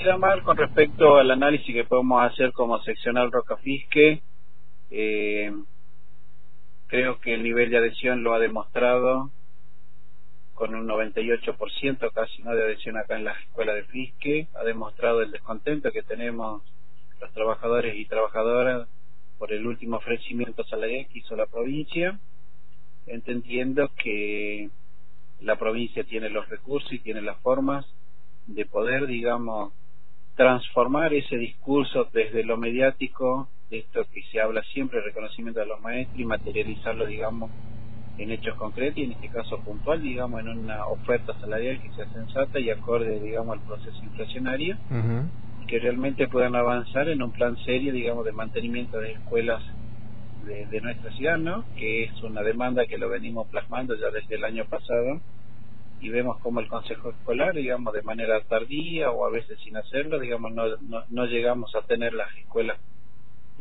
Mira, Mar, con respecto al análisis que podemos hacer como seccional Rocafisque, eh, creo que el nivel de adhesión lo ha demostrado con un 98% casi no de adhesión acá en la escuela de Fisque, ha demostrado el descontento que tenemos los trabajadores y trabajadoras por el último ofrecimiento salarial que hizo la provincia, entendiendo que la provincia tiene los recursos y tiene las formas de poder, digamos, transformar ese discurso desde lo mediático, de esto que se habla siempre, reconocimiento de los maestros, y materializarlo, digamos, en hechos concretos y en este caso puntual, digamos, en una oferta salarial que sea sensata y acorde, digamos, al proceso inflacionario, y que realmente puedan avanzar en un plan serio, digamos, de mantenimiento de escuelas de, de nuestra ciudad, ¿no? Que es una demanda que lo venimos plasmando ya desde el año pasado y vemos como el consejo escolar, digamos, de manera tardía o a veces sin hacerlo, digamos, no, no, no llegamos a tener las escuelas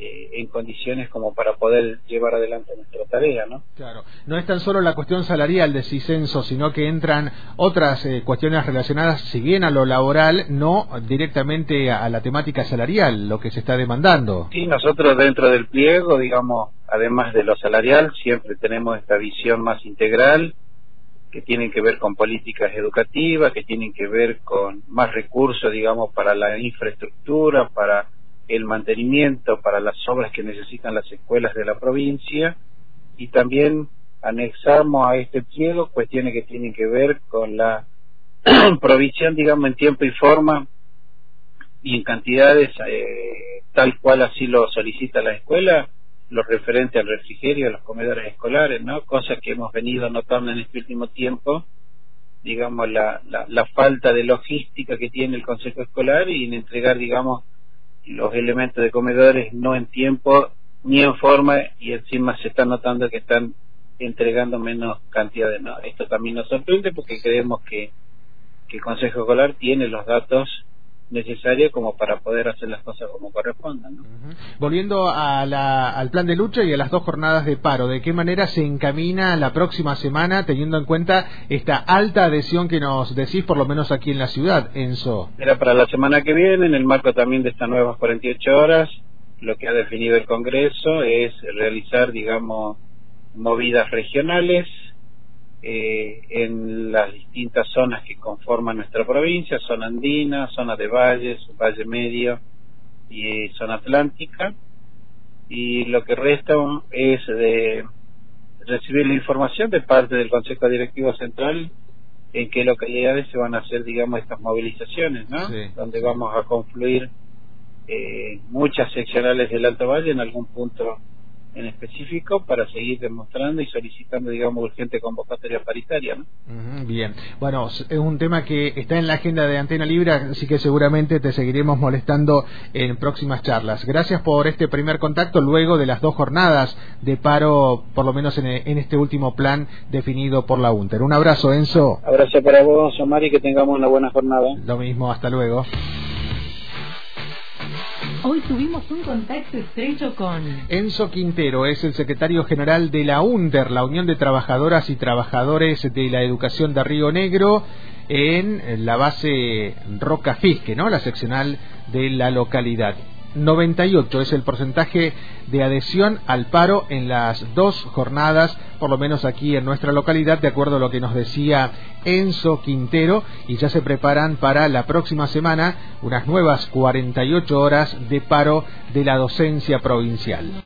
eh, en condiciones como para poder llevar adelante nuestra tarea, ¿no? Claro, no es tan solo la cuestión salarial de CISENSO, sino que entran otras eh, cuestiones relacionadas, si bien a lo laboral, no directamente a, a, la temática salarial, lo que se está demandando. Sí, nosotros dentro del pliego, digamos, además de lo salarial, siempre tenemos esta visión más integral, que tienen que ver con políticas educativas, que tienen que ver con más recursos, digamos, para la infraestructura, para el mantenimiento, para las obras que necesitan las escuelas de la provincia. Y también anexamos a este pliego cuestiones que tienen que ver con la provisión, digamos, en tiempo y forma y en cantidades eh, tal cual así lo solicita la escuela lo referente al refrigerio, a los comedores escolares, ¿no? Cosas que hemos venido notando en este último tiempo, digamos, la, la, la, falta de logística que tiene el Consejo Escolar y en entregar, digamos, los elementos de comedores no en tiempo ni en forma y encima se está notando que están entregando menos cantidades. ¿no? Esto también nos sorprende porque creemos que, que el Consejo Escolar tiene los datos necesario como para poder hacer las cosas como correspondan. ¿no? Uh -huh. Volviendo a la, al plan de lucha y a las dos jornadas de paro, ¿de qué manera se encamina la próxima semana teniendo en cuenta esta alta adhesión que nos decís, por lo menos aquí en la ciudad, Enzo? Era para la semana que viene, en el marco también de estas nuevas 48 horas, lo que ha definido el Congreso es realizar, digamos, movidas regionales eh, en las distintas zonas que conforman nuestra provincia, zona andina, zona de valles, valle medio y zona atlántica. Y lo que resta es de recibir la información de parte del Consejo Directivo Central en qué localidades se van a hacer, digamos, estas movilizaciones, ¿no? Sí. Donde vamos a confluir eh, muchas seccionales del Alto Valle en algún punto en específico para seguir demostrando y solicitando, digamos, urgente convocatoria paritaria. ¿no? Uh -huh, bien, bueno, es un tema que está en la agenda de Antena Libre, así que seguramente te seguiremos molestando en próximas charlas. Gracias por este primer contacto luego de las dos jornadas de paro, por lo menos en, en este último plan definido por la UNTER. Un abrazo, Enzo. Abrazo para vos, Omar, y que tengamos una buena jornada. Lo mismo, hasta luego. Hoy tuvimos un contacto estrecho con Enzo Quintero, es el secretario general de la UNDER, la Unión de Trabajadoras y Trabajadores de la Educación de Río Negro, en la base Roca Fisque, ¿no? La seccional de la localidad. 98 es el porcentaje de adhesión al paro en las dos jornadas, por lo menos aquí en nuestra localidad, de acuerdo a lo que nos decía Enzo Quintero, y ya se preparan para la próxima semana unas nuevas 48 horas de paro de la docencia provincial.